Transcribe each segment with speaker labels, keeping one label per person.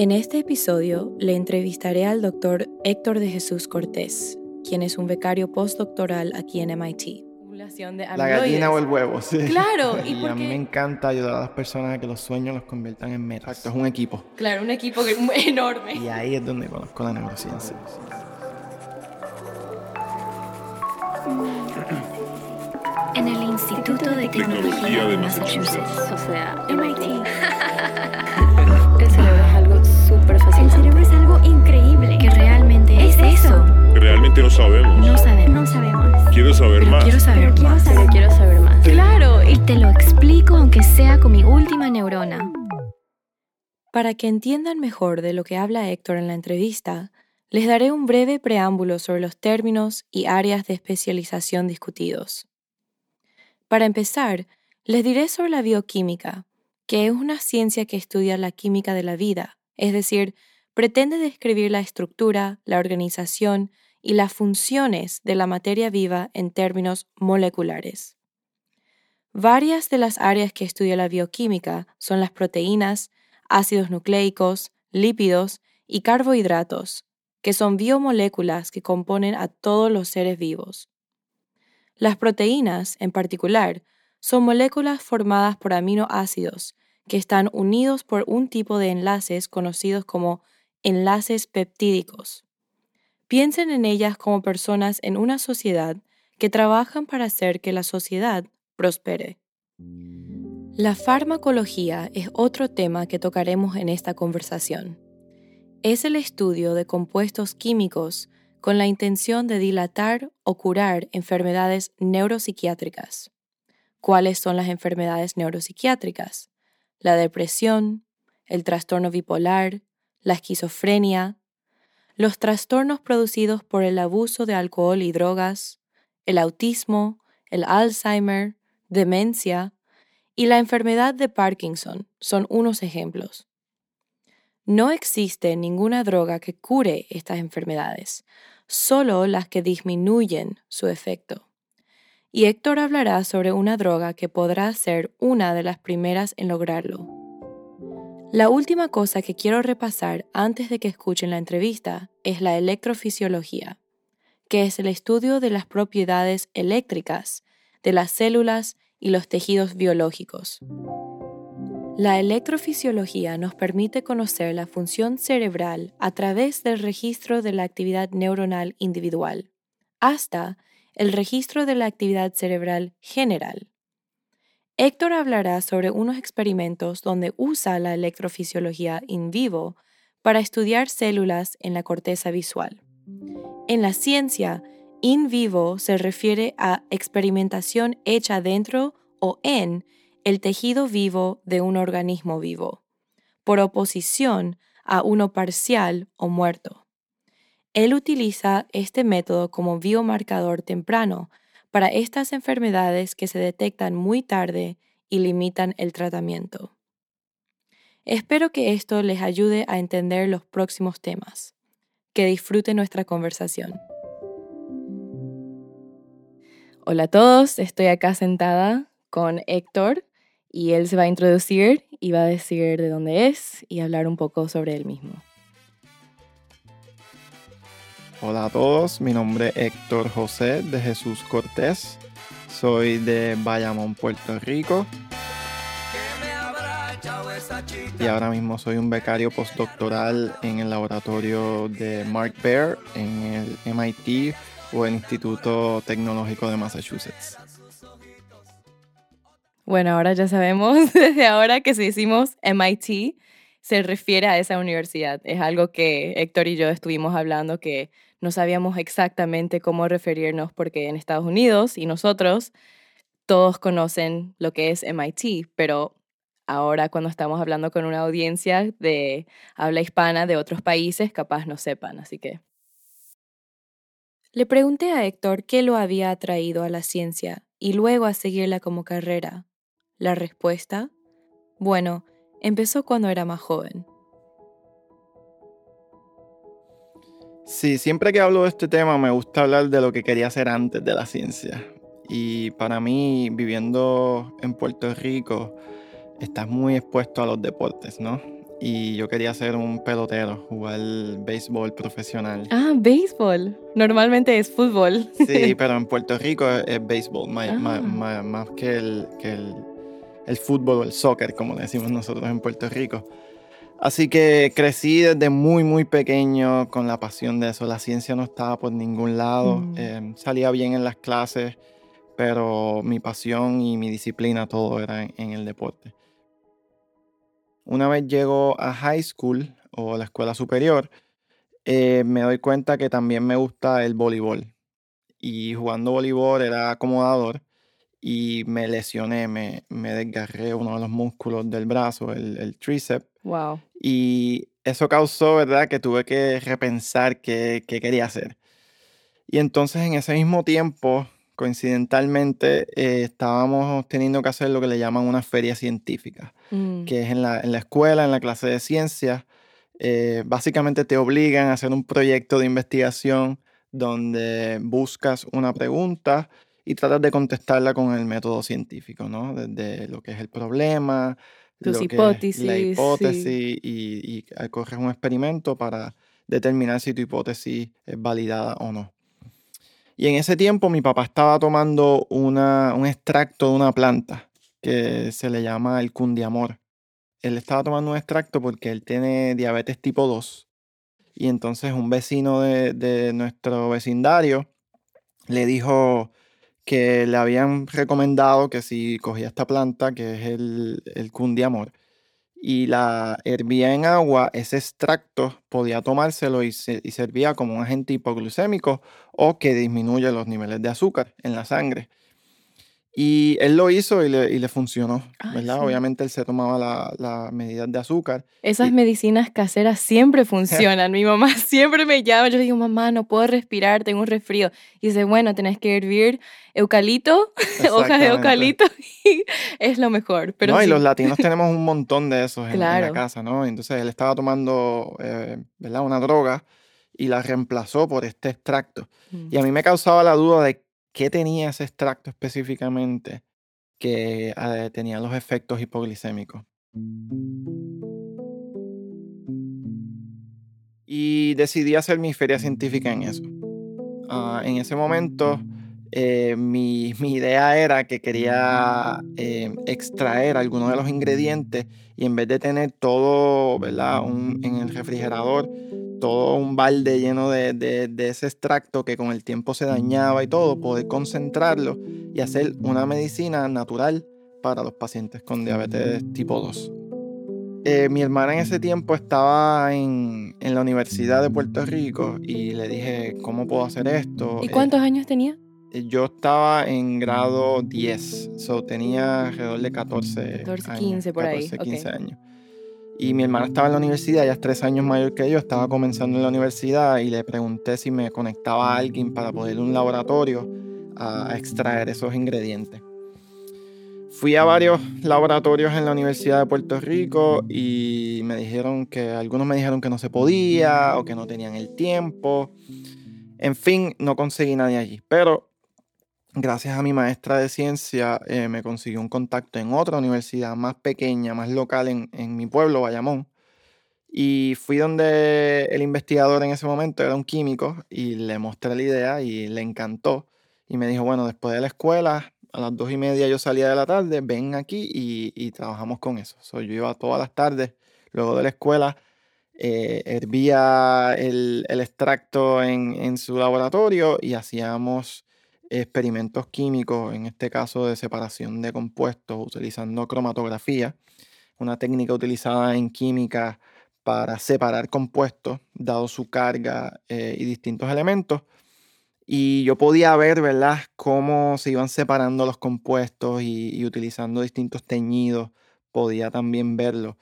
Speaker 1: En este episodio le entrevistaré al doctor Héctor de Jesús Cortés, quien es un becario postdoctoral aquí en MIT.
Speaker 2: La gallina o el huevo, sí.
Speaker 1: Claro,
Speaker 2: y, a mí me encanta ayudar a las personas a que los sueños los conviertan en metas. Exacto, es un equipo.
Speaker 1: Claro, un equipo enorme.
Speaker 2: Y ahí es donde conozco la neurociencia.
Speaker 3: En el Instituto de Tecnología de Massachusetts, o sea, MIT. increíble. Que realmente es eso.
Speaker 4: Realmente no sabemos.
Speaker 3: No sabemos. No sabemos.
Speaker 4: Quiero saber más.
Speaker 3: Quiero saber más. Saber. quiero saber más. Claro, y te lo explico aunque sea con mi última neurona.
Speaker 1: Para que entiendan mejor de lo que habla Héctor en la entrevista, les daré un breve preámbulo sobre los términos y áreas de especialización discutidos. Para empezar, les diré sobre la bioquímica, que es una ciencia que estudia la química de la vida, es decir, pretende describir la estructura, la organización y las funciones de la materia viva en términos moleculares. Varias de las áreas que estudia la bioquímica son las proteínas, ácidos nucleicos, lípidos y carbohidratos, que son biomoléculas que componen a todos los seres vivos. Las proteínas, en particular, son moléculas formadas por aminoácidos que están unidos por un tipo de enlaces conocidos como enlaces peptídicos. Piensen en ellas como personas en una sociedad que trabajan para hacer que la sociedad prospere. La farmacología es otro tema que tocaremos en esta conversación. Es el estudio de compuestos químicos con la intención de dilatar o curar enfermedades neuropsiquiátricas. ¿Cuáles son las enfermedades neuropsiquiátricas? La depresión, el trastorno bipolar, la esquizofrenia, los trastornos producidos por el abuso de alcohol y drogas, el autismo, el Alzheimer, demencia y la enfermedad de Parkinson son unos ejemplos. No existe ninguna droga que cure estas enfermedades, solo las que disminuyen su efecto. Y Héctor hablará sobre una droga que podrá ser una de las primeras en lograrlo. La última cosa que quiero repasar antes de que escuchen la entrevista es la electrofisiología, que es el estudio de las propiedades eléctricas de las células y los tejidos biológicos. La electrofisiología nos permite conocer la función cerebral a través del registro de la actividad neuronal individual, hasta el registro de la actividad cerebral general. Héctor hablará sobre unos experimentos donde usa la electrofisiología in vivo para estudiar células en la corteza visual. En la ciencia, in vivo se refiere a experimentación hecha dentro o en el tejido vivo de un organismo vivo, por oposición a uno parcial o muerto. Él utiliza este método como biomarcador temprano para estas enfermedades que se detectan muy tarde y limitan el tratamiento. Espero que esto les ayude a entender los próximos temas. Que disfruten nuestra conversación. Hola a todos, estoy acá sentada con Héctor, y él se va a introducir y va a decir de dónde es y hablar un poco sobre él mismo.
Speaker 2: Hola a todos, mi nombre es Héctor José de Jesús Cortés, soy de Bayamón, Puerto Rico. Y ahora mismo soy un becario postdoctoral en el laboratorio de Mark Baer en el MIT o el Instituto Tecnológico de Massachusetts.
Speaker 1: Bueno, ahora ya sabemos desde ahora que si decimos MIT, se refiere a esa universidad. Es algo que Héctor y yo estuvimos hablando que no sabíamos exactamente cómo referirnos porque en Estados Unidos y nosotros todos conocen lo que es MIT, pero ahora cuando estamos hablando con una audiencia de habla hispana de otros países, capaz no sepan, así que... Le pregunté a Héctor qué lo había atraído a la ciencia y luego a seguirla como carrera. La respuesta, bueno, empezó cuando era más joven.
Speaker 2: Sí, siempre que hablo de este tema me gusta hablar de lo que quería hacer antes de la ciencia. Y para mí, viviendo en Puerto Rico, estás muy expuesto a los deportes, ¿no? Y yo quería ser un pelotero, jugar béisbol profesional.
Speaker 1: Ah, béisbol. Normalmente es fútbol.
Speaker 2: Sí, pero en Puerto Rico es, béisbol, más, más, que, el, que el, el fútbol o el soccer, como le decimos nosotros en Puerto Rico. Así que crecí desde muy, muy pequeño con la pasión de eso. La ciencia no estaba por ningún lado. Mm. Em, salía bien en las clases, pero mi pasión y mi disciplina, todo era en, el deporte. Una vez llego a high school o a la escuela superior, eh, me doy cuenta que también me gusta el voleibol. Y jugando voleibol era acomodador y me lesioné, me, me desgarré uno de los músculos del brazo, el, el tríceps.
Speaker 1: Wow.
Speaker 2: Y eso causó, ¿verdad?, que tuve que repensar qué, qué, quería hacer. Y entonces en ese mismo tiempo, coincidentalmente, eh, estábamos teniendo que hacer lo que le llaman una feria científica, mm. que es en la, en la, escuela, en la clase de ciencias. Eh, básicamente te obligan a hacer un proyecto de investigación donde buscas una pregunta y tratas de contestarla con el método científico, ¿no? Desde lo que es el problema,
Speaker 1: tus hipótesis.
Speaker 2: La hipótesis y, y corres un experimento para determinar si tu hipótesis es validada o no. Y en ese tiempo mi papá estaba tomando una, un extracto de una planta que se le llama el cundiamor. Él estaba tomando un extracto porque él tiene diabetes tipo 2. Y entonces un vecino de, de nuestro vecindario le dijo, que le habían recomendado que si cogía esta planta, que es el, el cundiamor, y la hervía en agua, ese extracto podía tomárselo y, y servía como un agente hipoglucémico o que disminuye los niveles de azúcar en la sangre. Y él lo hizo y le, y le funcionó, ¿verdad? Obviamente él se tomaba las la medidas de azúcar.
Speaker 1: Esas medicinas caseras siempre funcionan. Mi mamá siempre me llama, yo le digo, mamá, no puedo respirar, tengo un resfrío. Y dice, bueno, tenés que hervir eucalipto, hojas de eucalipto, y es lo mejor. Pero
Speaker 2: no, y los latinos tenemos un montón de esos en, la casa, ¿no? Entonces él estaba tomando, eh, ¿verdad? Una droga y la reemplazó por este extracto. Y a mí me causaba la duda de qué tenía ese extracto específicamente que eh, tenía los efectos hipoglicémicos. Y decidí hacer mi feria científica en eso. Ah, en ese momento, eh, mi, idea era que quería eh, extraer algunos de los ingredientes y en vez de tener todo ¿verdad? en el refrigerador, todo un balde lleno de, ese extracto que con el tiempo se dañaba y todo, poder concentrarlo y hacer una medicina natural para los pacientes con diabetes tipo 2. Eh, mi hermana en ese tiempo estaba en, la Universidad de Puerto Rico y le dije, ¿cómo puedo hacer esto?
Speaker 1: ¿Y cuántos años tenía?
Speaker 2: Eh, yo estaba en grado 10, so tenía alrededor de 14, 14
Speaker 1: 15 por ahí.
Speaker 2: 15 años. Y mi hermana estaba en la universidad, ella es tres años mayor que yo, estaba comenzando en la universidad y le pregunté si me conectaba a alguien para poder un laboratorio a extraer esos ingredientes. Fui a varios laboratorios en la Universidad de Puerto Rico y me dijeron que algunos me dijeron que no se podía o que no tenían el tiempo. En fin, no conseguí nadie allí. Pero gracias a mi maestra de ciencia, eh, me consiguió un contacto en otra universidad más pequeña, más local en, mi pueblo, Bayamón. Y fui donde el investigador en ese momento era un químico y le mostré la idea y le encantó. Y me dijo, bueno, después de la escuela, a las dos y media yo salía de la tarde, ven aquí y, trabajamos con eso. yo iba todas las tardes, luego de la escuela, eh, hervía el, extracto en, en, su laboratorio y hacíamos experimentos químicos, en este caso de separación de compuestos utilizando cromatografía, una técnica utilizada en química para separar compuestos, dado su carga eh, y distintos elementos. Y yo podía ver, ¿verdad?, cómo se iban separando los compuestos y, utilizando distintos teñidos podía también verlo.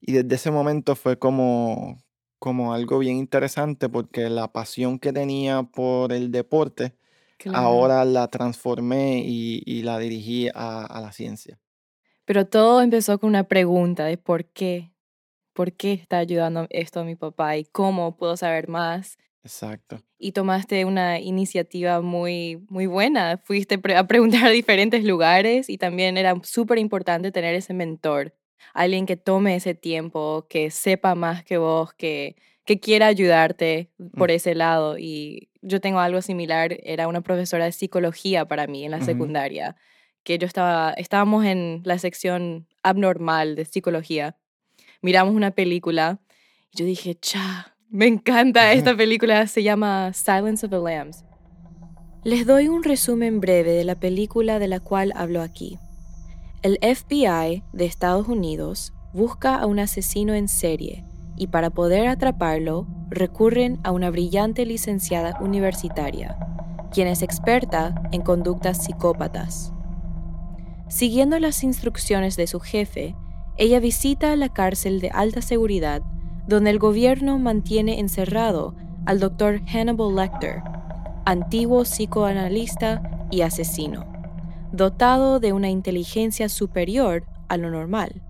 Speaker 2: Y desde ese momento fue como, como algo bien interesante porque la pasión que tenía por el deporte,
Speaker 1: Claro.
Speaker 2: ahora la transformé y, y la dirigí a, a la ciencia.
Speaker 1: Pero todo empezó con una pregunta de por qué. ¿Por qué está ayudando esto a mi papá y cómo puedo saber más?
Speaker 2: Exacto.
Speaker 1: Y tomaste una iniciativa muy, muy buena. Fuiste a preguntar a diferentes lugares y también era súper importante tener ese mentor. Alguien que tome ese tiempo, que sepa más que vos, que, que quiera ayudarte por
Speaker 2: Mm.
Speaker 1: ese lado. Y yo tengo algo similar, era una profesora de psicología para mí en la secundaria, que yo estaba, estábamos en la sección abnormal de psicología. Miramos una película y yo dije, cha, me encanta esta película, se llama Silence of the Lambs. Les doy un resumen breve de la película de la cual hablo aquí. El FBI de Estados Unidos busca a un asesino en serie y para poder atraparlo recurren a una brillante licenciada universitaria, quien es experta en conductas psicópatas. Siguiendo las instrucciones de su jefe, ella visita la cárcel de alta seguridad donde el gobierno mantiene encerrado al doctor Hannibal Lecter, antiguo psicoanalista y asesino, dotado de una inteligencia superior a lo normal.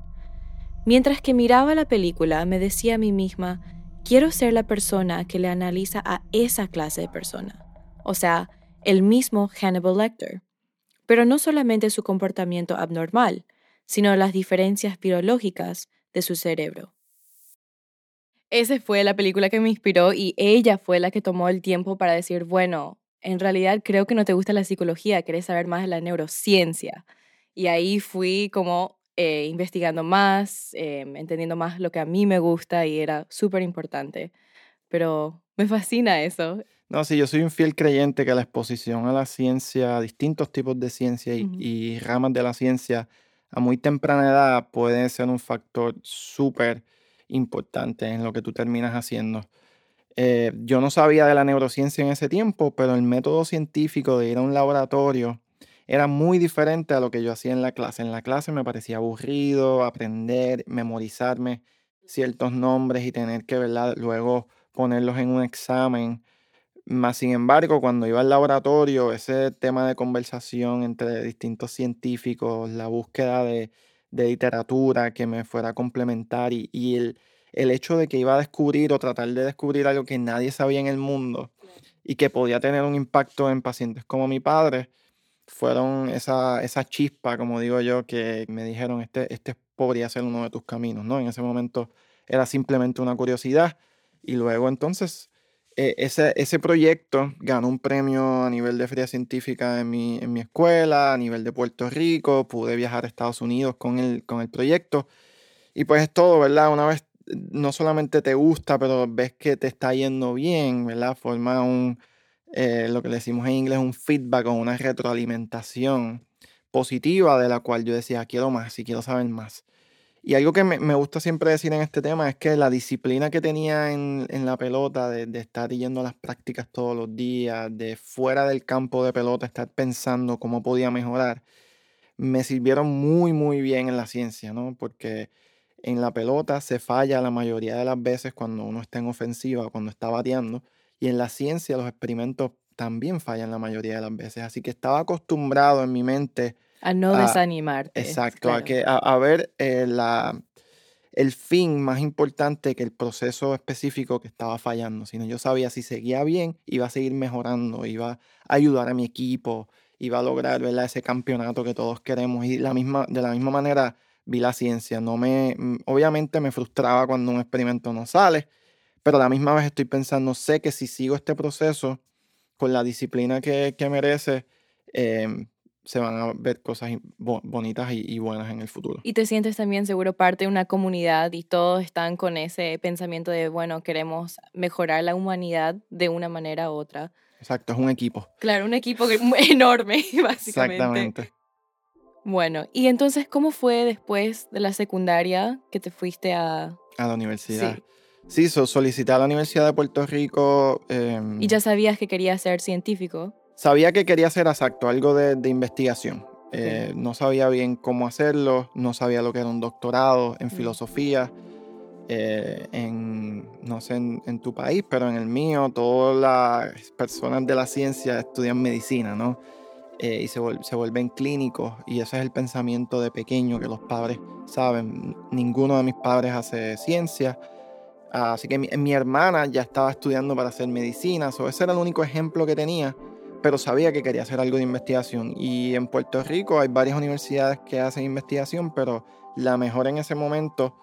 Speaker 1: Mientras que miraba la película, me decía a mí misma, quiero ser la persona que le analiza a esa clase de persona, o sea, el mismo Hannibal Lecter, pero no solamente su comportamiento abnormal, sino las diferencias biológicas de su cerebro. Esa fue la película que me inspiró y ella fue la que tomó el tiempo para decir, bueno, en realidad creo que no te gusta la psicología, querés saber más de la neurociencia. Y ahí fui como eh, investigando más, eh, entendiendo más lo que a mí me gusta y era súper importante. Pero me fascina eso.
Speaker 2: No, sí, yo soy un fiel creyente que la exposición a la ciencia, a distintos tipos de ciencia y, ramas de la ciencia a muy temprana edad puede ser un factor súper importante en lo que tú terminas haciendo. Eh, yo no sabía de la neurociencia en ese tiempo, pero el método científico de ir a un laboratorio era muy diferente a lo que yo hacía en la clase. En la clase me parecía aburrido aprender, memorizarme ciertos nombres y tener que, ¿verdad? Luego ponerlos en un examen. Más sin embargo, cuando iba al laboratorio, ese tema de conversación entre distintos científicos, la búsqueda de, de literatura que me fuera a complementar y, y el, el hecho de que iba a descubrir o tratar de descubrir algo que nadie sabía en el mundo y que podía tener un impacto en pacientes como mi padre, fueron esa, esa chispa, como digo yo, que me dijeron, este, este podría ser uno de tus caminos, ¿no? En ese momento era simplemente una curiosidad y luego entonces eh, ese, ese proyecto ganó un premio a nivel de feria científica en mi, en mi escuela, a nivel de Puerto Rico, pude viajar a Estados Unidos con el, con el proyecto. Y pues es todo, ¿verdad? Una vez no solamente te gusta, pero ves que te está yendo bien, ¿verdad? Forma un, eh, lo que le decimos en inglés, un feedback o una retroalimentación positiva de la cual yo decía, quiero más y quiero saber más. Y algo que me, me gusta siempre decir en este tema es que la disciplina que tenía en, en la pelota, de, de estar yendo a las prácticas todos los días, de fuera del campo de pelota, estar pensando cómo podía mejorar, me sirvieron muy, muy bien en la ciencia, ¿no? Porque en la pelota se falla la mayoría de las veces cuando uno está en ofensiva cuando está bateando. Y en la ciencia los experimentos también fallan la mayoría de las veces. Así que estaba acostumbrado en mi mente
Speaker 1: A no
Speaker 2: Ah,
Speaker 1: desanimarte.
Speaker 2: Exacto, a,
Speaker 1: claro.
Speaker 2: que, a, a ver eh, la, el fin más importante que el proceso específico que estaba fallando, sino yo sabía si seguía bien, iba a seguir mejorando, iba a ayudar a mi equipo, iba a lograr ¿verdad? ese campeonato que todos queremos y la misma, de la misma manera vi la ciencia. No me, mm, obviamente me frustraba cuando un experimento no sale, pero a la misma vez estoy pensando, sé que si sigo este proceso con la disciplina que, que merece, em, se van a ver cosas bo- bonitas y, y buenas en el futuro.
Speaker 1: Y te sientes también seguro parte de una comunidad y todos están con ese pensamiento de, bueno, queremos mejorar la humanidad de una manera u otra.
Speaker 2: Exacto, es un equipo.
Speaker 1: Claro, un equipo enorme, básicamente.
Speaker 2: Exactamente.
Speaker 1: Bueno, y entonces, ¿cómo fue después de la secundaria que te fuiste a...
Speaker 2: A la universidad.
Speaker 1: Sí.
Speaker 2: Sí, so- solicité a la Universidad de Puerto Rico. em,
Speaker 1: Y ya sabías que querías ser científico?
Speaker 2: Sabía que quería hacer exacto, algo de, de investigación. Eh, no sabía bien cómo hacerlo, no sabía lo que era un doctorado en
Speaker 1: Mm.
Speaker 2: filosofía. eh, en, no sé en, en tu país, pero en el mío, todas las personas de la ciencia estudian medicina, ¿no? Eh, y se, se vuelven clínicos, y ese es el pensamiento de pequeño que los padres saben. Ninguno de mis padres hace ciencia, así que mi, mi hermana ya estaba estudiando para hacer medicina, so ese era el único ejemplo que tenía pero sabía que quería hacer algo de investigación. Y en Puerto Rico hay varias universidades que hacen investigación, pero la mejor en ese momento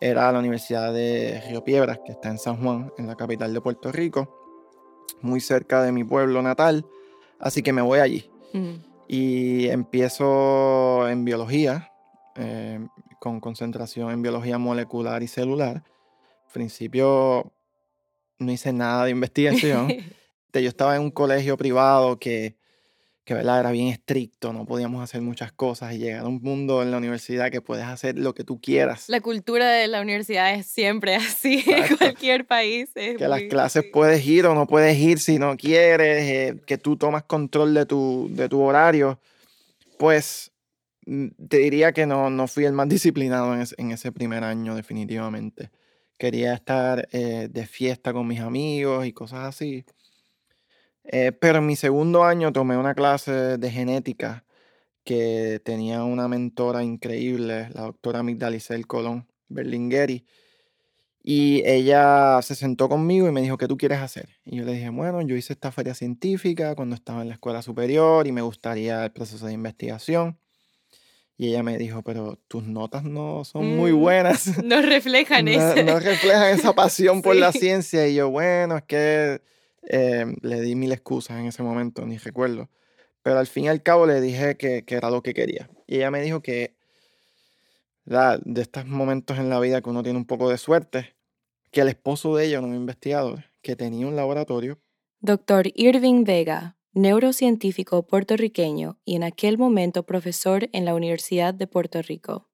Speaker 2: era la Universidad de Río Piedras, que está en San Juan, en la capital de Puerto Rico, muy cerca de mi pueblo natal. Así que me voy allí.
Speaker 1: Mm.
Speaker 2: Y empiezo en biología, eh, con concentración en biología molecular y celular. Al principio no hice nada de investigación. Yo estaba en un colegio privado que, que ¿verdad? era bien estricto, no podíamos hacer muchas cosas y llegar a un mundo en la universidad que puedes hacer lo que tú quieras.
Speaker 1: La cultura de la universidad es siempre así en cualquier país. es
Speaker 2: que las
Speaker 1: muy-
Speaker 2: clases
Speaker 1: sí.
Speaker 2: puedes ir o no puedes ir si no quieres, eh, que tú tomas control de tu, de tu horario, pues mm, te diría que no, no fui el más disciplinado en, es- en ese primer año definitivamente. Quería estar eh, de fiesta con mis amigos y cosas así. Eh, pero en mi segundo año tomé una clase de genética que tenía una mentora increíble, la doctora Migdalicel Colón Berlingueri. Y ella se sentó conmigo y me dijo, ¿qué tú quieres hacer? Y yo le dije, bueno, yo hice esta feria científica cuando estaba en la escuela superior y me gustaría el proceso de investigación. Y ella me dijo, pero tus notas no son muy
Speaker 1: Mm,
Speaker 2: buenas.
Speaker 1: No reflejan
Speaker 2: no,
Speaker 1: ese.
Speaker 2: no reflejan esa pasión por la
Speaker 1: Sí.
Speaker 2: ciencia. Y yo, bueno, es que eh, le di mil excusas en ese momento, ni recuerdo. Pero al fin y al cabo le dije que, que era lo que quería. Y ella me dijo que ¿verdad? de estos momentos en la vida que uno tiene un poco de suerte, que el esposo de ella un investigador que tenía un laboratorio.
Speaker 1: Doctor Irving Vega, neurocientífico puertorriqueño y en aquel momento profesor en la Universidad de Puerto Rico.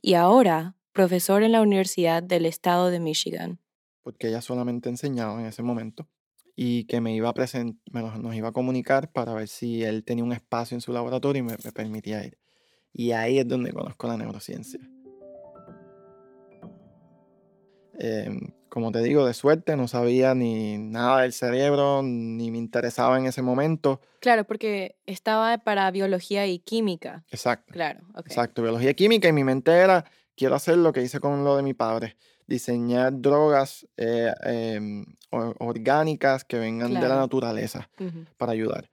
Speaker 1: Y ahora profesor en la Universidad del Estado de Michigan.
Speaker 2: porque ella solamente enseñaba en ese momento y que me iba a presen- me nos, iba a comunicar para ver si él tenía un espacio en su laboratorio y me, permitía ir. Y ahí es donde conozco la neurociencia. Em, como te digo, de suerte no sabía ni nada del cerebro, ni me interesaba en ese momento.
Speaker 1: Claro, porque estaba para biología y química.
Speaker 2: Exacto.
Speaker 1: Claro, ok.
Speaker 2: Exacto, biología química y mi mente era, quiero hacer lo que hice con lo de mi padre, diseñar drogas eh, em, or- orgánicas que vengan de la naturaleza para ayudar.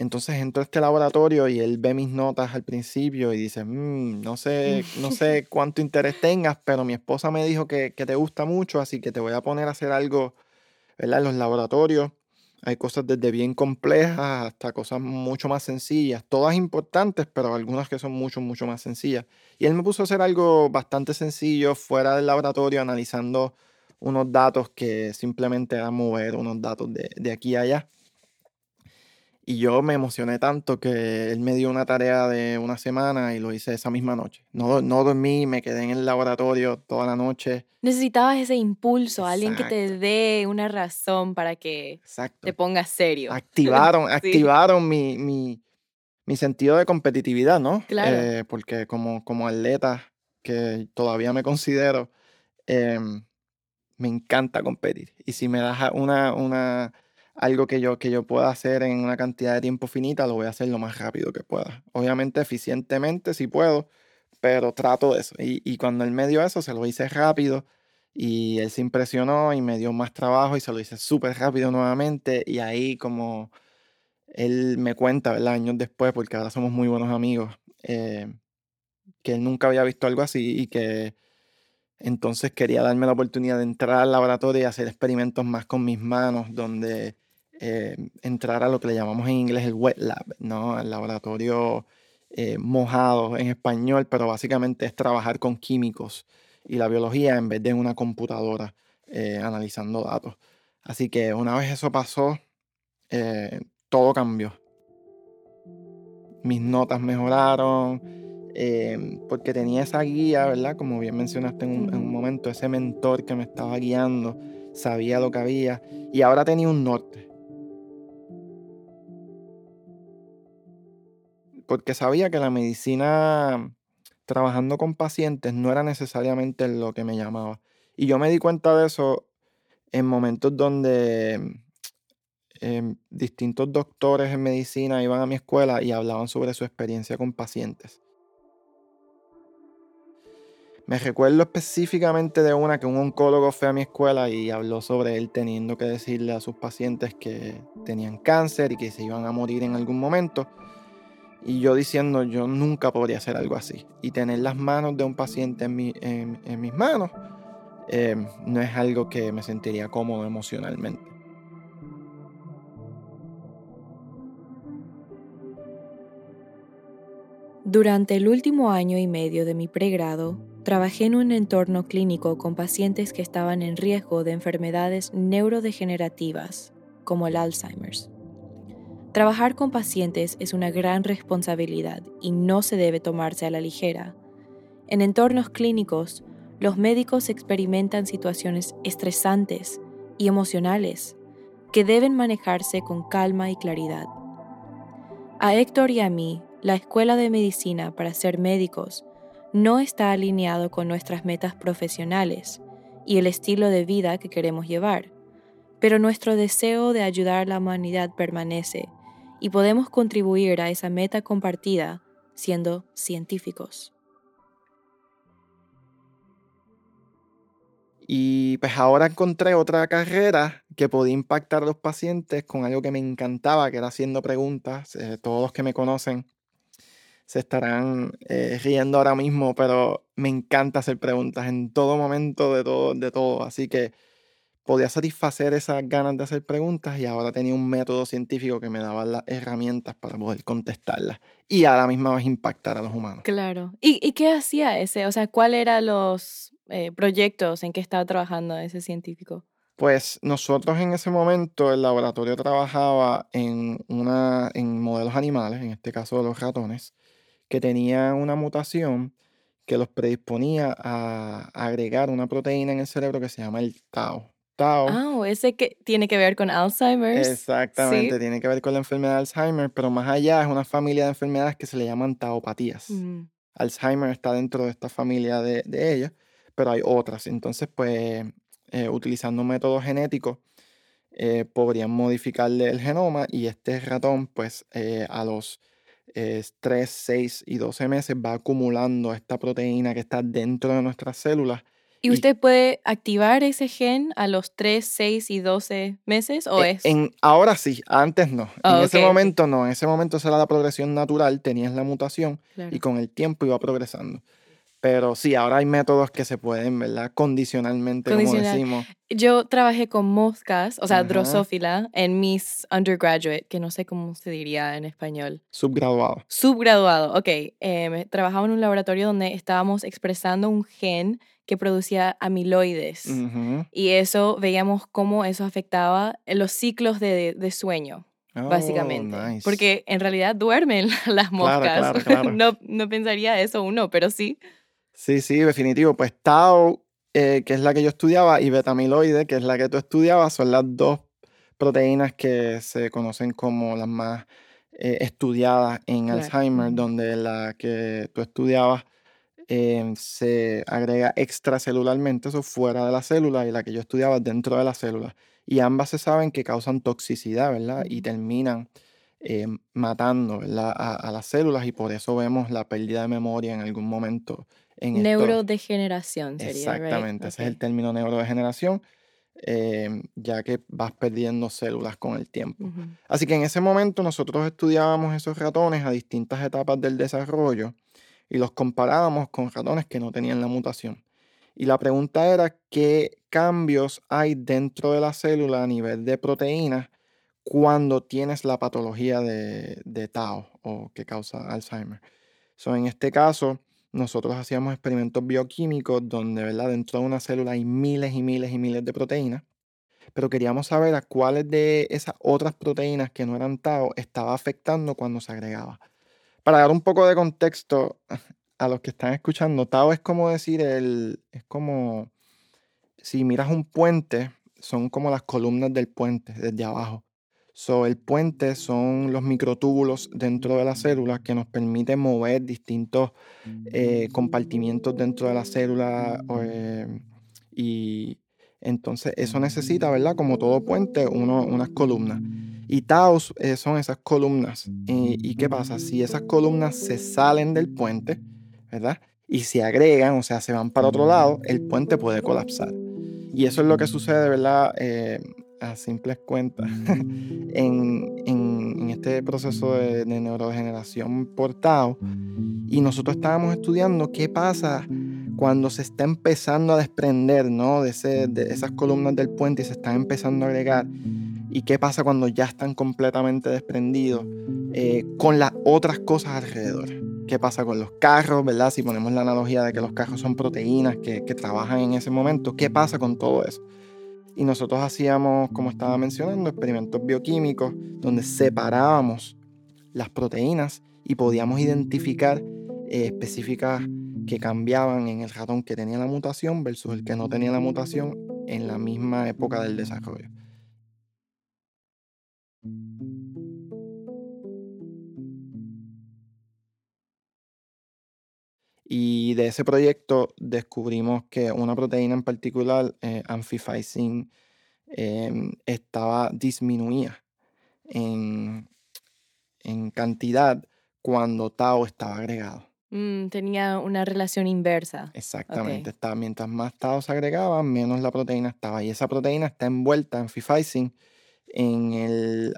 Speaker 2: Entonces entro a este laboratorio y él ve mis notas al principio y dice, "Mm, no sé, no sé cuánto interés tengas, pero mi esposa me dijo que, que te gusta mucho, así que te voy a poner a hacer algo, ¿verdad? En los laboratorios. Hay cosas desde bien complejas hasta cosas mucho más sencillas, todas importantes, pero algunas que son mucho, mucho más sencillas. Y él me puso a hacer algo bastante sencillo fuera del laboratorio, analizando unos datos que simplemente era mover unos datos de, de aquí a allá. Y yo me emocioné tanto que él me dio una tarea de una semana y lo hice esa misma noche. No, no dormí, me quedé en el laboratorio toda la noche.
Speaker 1: Necesitabas ese impulso, alguien que te dé una razón para que
Speaker 2: Exacto.
Speaker 1: te pongas serio.
Speaker 2: Activaron,
Speaker 1: Sí.
Speaker 2: activaron mi, mi, mi sentido de competitividad, ¿no?
Speaker 1: Claro.
Speaker 2: Eh, porque como, como atleta, que todavía me considero, em, me encanta competir. Y si me das una, una, algo que yo, que yo pueda hacer en una cantidad de tiempo finita, lo voy a hacer lo más rápido que pueda. Obviamente, eficientemente, si puedo, pero trato de eso. Y, y cuando él me dio eso, se lo hice rápido. Y él se impresionó y me dio más trabajo y se lo hice súper rápido nuevamente. Y ahí como él me cuenta, ¿verdad? Años después, porque ahora somos muy buenos amigos, eh, que él nunca había visto algo así y que entonces quería darme la oportunidad de entrar al laboratorio y hacer experimentos más con mis manos, donde eh, entrar a lo que le llamamos en inglés el wet lab, ¿no? El laboratorio eh, mojado en español, pero básicamente es trabajar con químicos y la biología en vez de en una computadora eh, analizando datos. Así que una vez eso pasó, eh, todo cambió. Mis notas mejoraron, eh, porque tenía esa guía, ¿verdad? Como bien mencionaste en un, en un
Speaker 1: Ujú.
Speaker 2: momento, ese mentor que me estaba guiando, sabía lo que había y ahora tenía un norte. porque sabía que la medicina trabajando con pacientes no era necesariamente lo que me llamaba. Y yo me di cuenta de eso en momentos donde em, distintos doctores en medicina iban a mi escuela y hablaban sobre su experiencia con pacientes. Me recuerdo específicamente de una que un oncólogo fue a mi escuela y habló sobre él teniendo que decirle a sus pacientes que tenían cáncer y que se iban a morir en algún momento. Y yo diciendo, yo nunca podría hacer algo así. Y tener las manos de un paciente en, mis manos eh, no es algo que me sentiría cómodo emocionalmente.
Speaker 1: Durante el último año y medio de mi pregrado, trabajé en un entorno clínico con pacientes que estaban en riesgo de enfermedades neurodegenerativas, como el Alzheimer's. Trabajar con pacientes es una gran responsabilidad y no se debe tomarse a la ligera. En entornos clínicos, los médicos experimentan situaciones estresantes y emocionales que deben manejarse con calma y claridad. A Héctor y a mí, la Escuela de Medicina para ser médicos no está alineado con nuestras metas profesionales y el estilo de vida que queremos llevar, pero nuestro deseo de ayudar a la humanidad permanece y podemos contribuir a esa meta compartida siendo científicos.
Speaker 2: Y pues ahora encontré otra carrera que podía impactar a los pacientes con algo que me encantaba, que era haciendo preguntas. Eh, todos los que me conocen se estarán eh, riendo ahora mismo, pero me encanta hacer preguntas en todo momento de todo, de todo. Así que podía satisfacer esas ganas de hacer preguntas y ahora tenía un método científico que me daba las herramientas para poder contestarlas y a la misma vez impactar a los humanos.
Speaker 1: Claro. ¿Y, qué hacía ese? O sea, ¿cuáles eran los eh, proyectos en que estaba trabajando ese científico?
Speaker 2: Pues nosotros en ese momento el laboratorio trabajaba en, una, en modelos animales, en este caso de los ratones, que tenían una mutación que los predisponía a agregar una proteína en el cerebro que se llama el tau.
Speaker 1: Ah, ese que tiene que ver con Alzheimer.
Speaker 2: Exactamente, tiene que ver con la enfermedad de Alzheimer, pero más allá es una familia de enfermedades que se le llaman taupatías. Mm. Alzheimer está dentro de esta familia de, de ellas, pero hay otras. Entonces, pues, eh, utilizando métodos genéticos, eh, podrían modificarle el genoma y este ratón, pues, eh, a los 3, 6 y 12 meses va acumulando esta proteína que está dentro de nuestras células
Speaker 1: ¿Y usted puede activar ese gen a los 3, 6 y 12 meses o
Speaker 2: e,
Speaker 1: es?
Speaker 2: En, ahora sí, antes no. en ah, ese momento no, en ese momento era la progresión natural, tenías la mutación y con el tiempo iba progresando. Pero sí, ahora hay métodos que se pueden, ¿verdad? Condicionalmente, como decimos.
Speaker 1: Yo trabajé con moscas, o sea, drosófila, en mis undergraduate, que no sé cómo se diría en español.
Speaker 2: Subgraduado.
Speaker 1: Subgraduado, ok. Eh, trabajaba en un laboratorio donde estábamos expresando un gen que producía amiloides. Y eso, veíamos cómo eso afectaba los ciclos de, de sueño. Oh, básicamente. Porque en realidad duermen las moscas. no, no pensaría eso uno, pero sí.
Speaker 2: Sí, sí, definitivo. Pues Tau, eh, que es la que yo estudiaba, y betamiloide, que es la que tú estudiabas, son las dos proteínas que se conocen como las más eh, estudiadas en Alzheimer, donde la que tú estudiabas Em, se agrega extracelularmente, eso fuera de la célula, y la que yo estudiaba dentro de la célula. Y ambas se saben que causan toxicidad, ¿verdad? Y terminan em, matando ¿verdad? A, las células y por eso vemos la pérdida de memoria en algún momento. En
Speaker 1: neurodegeneración sería.
Speaker 2: Exactamente, ese es el término neurodegeneración, em, ya que vas perdiendo células con el tiempo. Así que en ese momento nosotros estudiábamos esos ratones a distintas etapas del desarrollo y los comparábamos con ratones que no tenían la mutación. Y la pregunta era qué cambios hay dentro de la célula a nivel de proteínas cuando tienes la patología de, de Tau o que causa Alzheimer. So, en este caso, nosotros hacíamos experimentos bioquímicos donde ¿verdad? dentro de una célula hay miles y miles y miles de proteínas, pero queríamos saber a cuáles de esas otras proteínas que no eran Tau estaba afectando cuando se agregaba. Para dar un poco de contexto a los que están escuchando, Tao es como decir el. Es como. Si miras un puente, son como las columnas del puente desde abajo. So, el puente son los microtúbulos dentro de la célula que nos permiten mover distintos eh, compartimientos dentro de la célula eh, y entonces eso necesita, ¿verdad? Como todo puente, unas columnas. Y taos eh, son esas columnas. ¿Y qué pasa? Si esas columnas se salen del puente, ¿verdad? Y se agregan, o sea, se van para otro lado, el puente puede colapsar. Y eso es lo que sucede, ¿verdad? A simples cuentas, en, en, este proceso de, neurodegeneración portado. Y nosotros estábamos estudiando qué pasa cuando se está empezando a desprender ¿no? de, ese, de esas columnas del puente y se están empezando a agregar. Y qué pasa cuando ya están completamente desprendidos eh, con las otras cosas alrededor. ¿Qué pasa con los carros, verdad? Si ponemos la analogía de que los carros son proteínas que, que trabajan en ese momento, ¿qué pasa con todo eso? Y nosotros hacíamos, como estaba mencionando, experimentos bioquímicos donde separábamos las proteínas y podíamos identificar eh, específicas que cambiaban en el ratón que tenía la mutación versus el que no tenía la mutación en la misma época del desarrollo. Y de ese proyecto descubrimos que una proteína en particular, eh, em, estaba disminuida en, cantidad cuando Tau estaba agregado.
Speaker 1: Mm, tenía una relación inversa.
Speaker 2: Exactamente. mientras más Tau se agregaban, menos la proteína estaba. Y esa proteína está envuelta en Fifacin en el,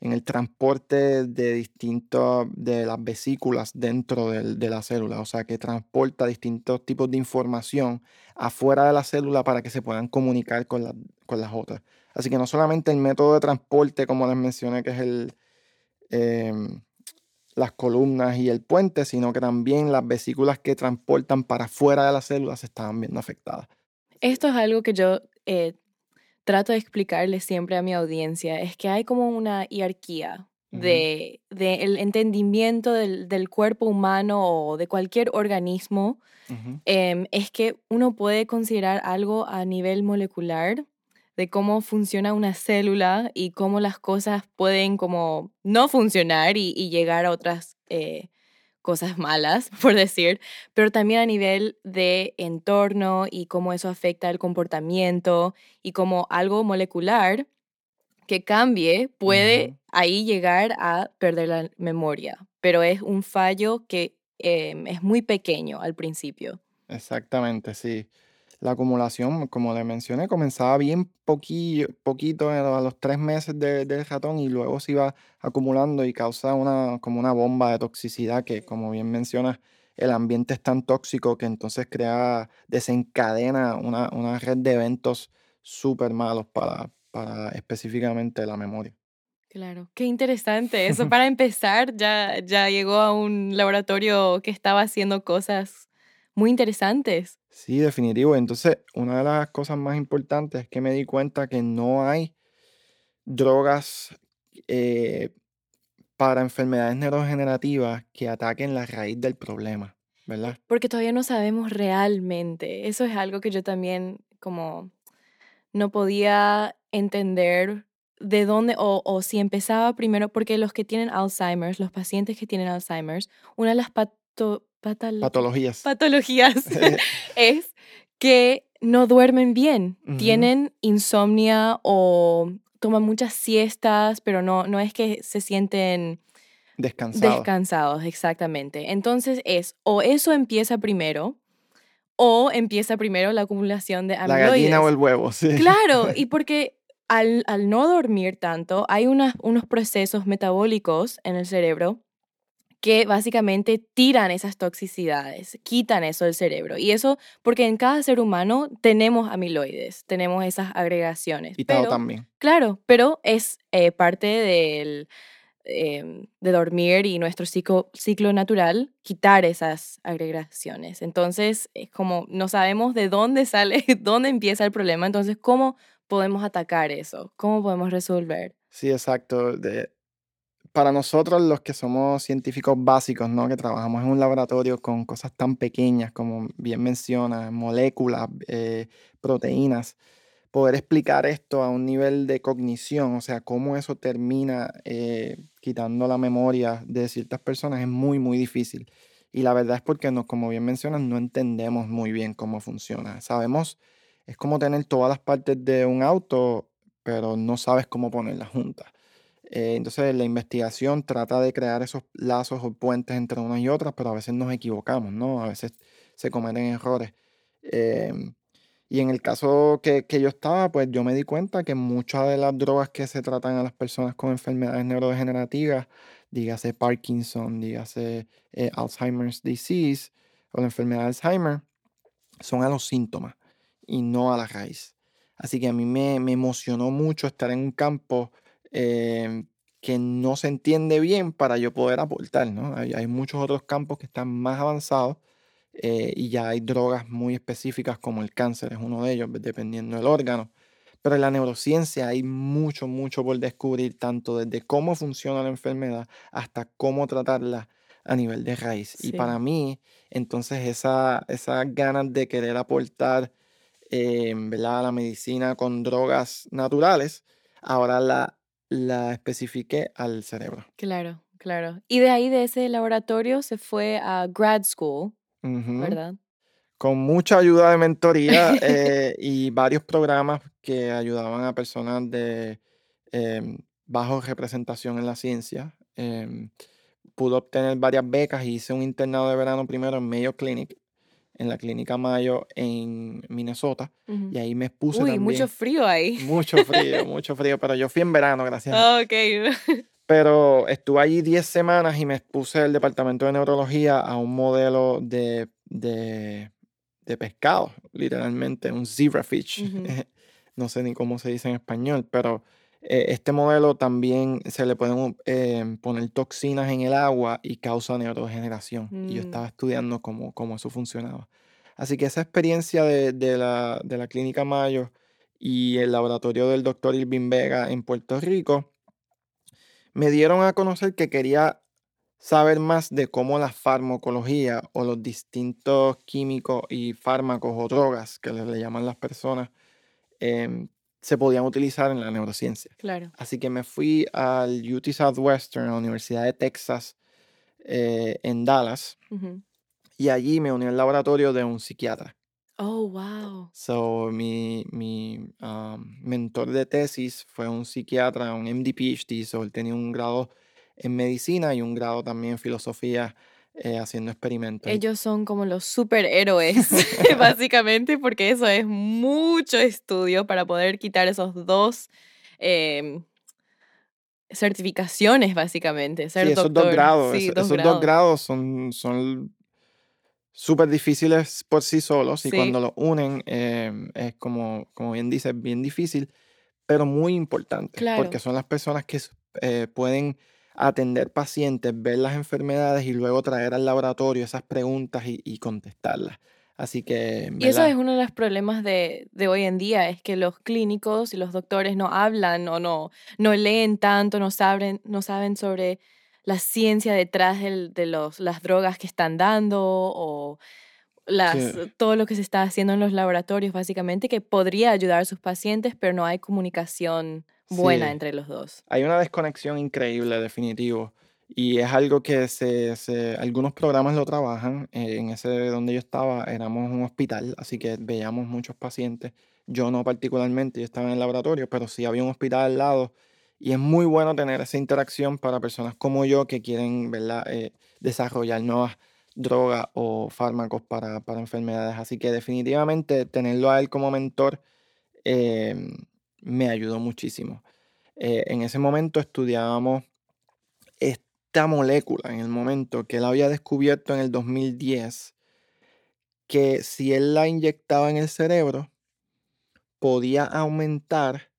Speaker 2: en el transporte de distintos, de las vesículas dentro de la célula, o sea que transporta distintos tipos de información afuera de la célula para que se puedan comunicar con, las otras. Así que no solamente el método de transporte, como les mencioné, que es el, em, las columnas y el puente, sino que también las vesículas que transportan para afuera de la célula se estaban viendo afectadas.
Speaker 1: Esto es algo que yo eh, trato de explicarle siempre a mi audiencia es que hay como una hierarquía de, el entendimiento del, cuerpo humano o de cualquier organismo. Em, es que uno puede considerar algo a nivel molecular de cómo funciona una célula y cómo las cosas pueden como no funcionar y, llegar a otras eh, cosas malas, por decir, pero también a nivel de entorno y cómo eso afecta el comportamiento y cómo algo molecular que cambie puede ahí llegar a perder la memoria, pero es un fallo que em, es muy pequeño al principio.
Speaker 2: Exactamente, sí la acumulación, como le mencioné, comenzaba bien poquillo, poquito a los tres meses del ratón y luego se iba acumulando y causa una, como una bomba de toxicidad que, como bien mencionas, el ambiente es tan tóxico que entonces crea, desencadena una, una red de eventos súper malos para, para específicamente la memoria.
Speaker 1: Claro, qué interesante. Eso para empezar, ya, ya llegó a un laboratorio que estaba haciendo cosas muy interesantes.
Speaker 2: Sí, definitivo. Entonces, una de las cosas más importantes es que me di cuenta que no hay drogas eh, para enfermedades neurodegenerativas que ataquen la raíz del problema, ¿verdad?
Speaker 1: Porque todavía no sabemos realmente. Eso es algo que yo también como no podía entender de dónde o, o si empezaba primero, porque los que tienen Alzheimer's, los pacientes que tienen Alzheimer's, una de las pato
Speaker 2: patologías.
Speaker 1: Patologías es que no duermen bien, tienen insomnia o toman muchas siestas, pero no, no es que se sienten
Speaker 2: descansados.
Speaker 1: Descansados, exactamente. Entonces es o eso empieza primero o empieza primero la acumulación de amiloides.
Speaker 2: La gallina o el huevo, sí.
Speaker 1: Claro, y porque al, al no dormir tanto, hay unos procesos metabólicos en el cerebro que básicamente tiran esas toxicidades, quitan eso del cerebro. Y eso porque en cada ser humano tenemos amiloides, tenemos esas agregaciones.
Speaker 2: Y pero, también.
Speaker 1: Claro, pero es eh, parte del, em, de dormir y nuestro ciclo, ciclo natural quitar esas agregaciones. Entonces, es como no sabemos de dónde sale, dónde empieza el problema, entonces, ¿cómo podemos atacar eso? ¿Cómo podemos resolver?
Speaker 2: Sí, exacto. De, para nosotros los que somos científicos básicos, ¿no? que trabajamos en un laboratorio con cosas tan pequeñas como bien mencionas, moléculas, eh, proteínas, poder explicar esto a un nivel de cognición, o sea, cómo eso termina eh, quitando la memoria de ciertas personas es muy, muy difícil. Y la verdad es porque, nos, como bien mencionas, no entendemos muy bien cómo funciona. Sabemos, es como tener todas las partes de un auto, pero no sabes cómo ponerlas juntas. Eh, entonces la investigación trata de crear esos lazos o puentes entre unas y otras, pero a veces nos equivocamos, ¿no? A veces se cometen errores. Em, y en el caso que, yo estaba, pues yo me di cuenta que muchas de las drogas que se tratan a las personas con enfermedades neurodegenerativas, dígase Parkinson, dígase eh, Alzheimer's disease o la enfermedad de Alzheimer, son a los síntomas y no a la raíz. Así que a mí me, me emocionó mucho estar en un campo Em, que no se entiende bien para yo poder aportar, ¿no? Hay, muchos otros campos que están más avanzados eh, y ya hay drogas muy específicas como el cáncer es uno de ellos, dependiendo del órgano. Pero en la neurociencia hay mucho, mucho por descubrir, tanto desde cómo funciona la enfermedad hasta cómo tratarla a nivel de raíz. Y para mí, entonces, esa, esas ganas de querer aportar eh, ¿verdad? la medicina con drogas naturales, ahora la la especifique al cerebro.
Speaker 1: Claro, claro. Y de ahí, de ese laboratorio, se fue a grad school, ¿verdad?
Speaker 2: Con mucha ayuda de mentoría eh, y varios programas que ayudaban a personas de em, bajo representación en la ciencia. Eh, pude obtener varias becas y hice un internado de verano primero en Mayo Clinic en la clínica Mayo en Minnesota. Y ahí me puse
Speaker 1: Uy, mucho frío ahí.
Speaker 2: Mucho frío, mucho frío. Pero yo fui en verano, gracias.
Speaker 1: Ok.
Speaker 2: Pero estuve allí 10 semanas y me puse el departamento de neurología a un modelo de, de, de pescado, literalmente, un zebra fish. no sé ni cómo se dice en español, pero eh, este modelo también se le pueden eh, poner toxinas en el agua y causa neurodegeneración. Y yo mm. estaba estudiando cómo, cómo, eso funcionaba. Así que esa experiencia de, de, la, de, la, Clínica Mayo y el laboratorio del doctor Irving Vega en Puerto Rico me dieron a conocer que quería saber más de cómo la farmacología o los distintos químicos y fármacos o drogas que le, llaman las personas em, se podían utilizar en la neurociencia.
Speaker 1: Claro.
Speaker 2: Así que me fui al UT Southwestern, a la Universidad de Texas, eh, en Dallas, y allí me uní al laboratorio de un psiquiatra.
Speaker 1: Oh, wow.
Speaker 2: So, mi, mi um, mentor de tesis fue un psiquiatra, un MD PhD, so él tenía un grado en medicina y un grado también en filosofía eh, haciendo experimentos.
Speaker 1: Ellos son como los superhéroes, básicamente, porque eso es mucho estudio para poder quitar esos dos em, certificaciones, básicamente.
Speaker 2: sí, esos dos grados. esos, dos grados son, son súper difíciles por sí solos y cuando los unen em, es como, como bien dices, bien difícil, pero muy importante. Porque son las personas que eh, pueden atender pacientes, ver las enfermedades y luego traer al laboratorio esas preguntas y, contestarlas. Así que...
Speaker 1: Y eso es uno de los problemas de, hoy en día, es que los clínicos y los doctores no hablan o no, no leen tanto, no saben, no saben sobre la ciencia detrás de los, las drogas que están dando o las, todo lo que se está haciendo en los laboratorios, básicamente, que podría ayudar a sus pacientes, pero no hay comunicación buena entre los dos.
Speaker 2: Hay una desconexión increíble, definitivo. Y es algo que se, se algunos programas lo trabajan. Eh, en ese donde yo estaba éramos un hospital, así que veíamos muchos pacientes. Yo no particularmente, yo estaba en el laboratorio, pero sí había un hospital al lado. Y es muy bueno tener esa interacción para personas como yo que quieren ¿verdad? Eh, desarrollar nuevas drogas o fármacos para, para, enfermedades. Así que definitivamente tenerlo a él como mentor eh, me ayudó muchísimo. Eh, en ese momento estudiábamos esta molécula, en el momento que él había descubierto en el 2010, que si él la inyectaba en el cerebro, podía aumentar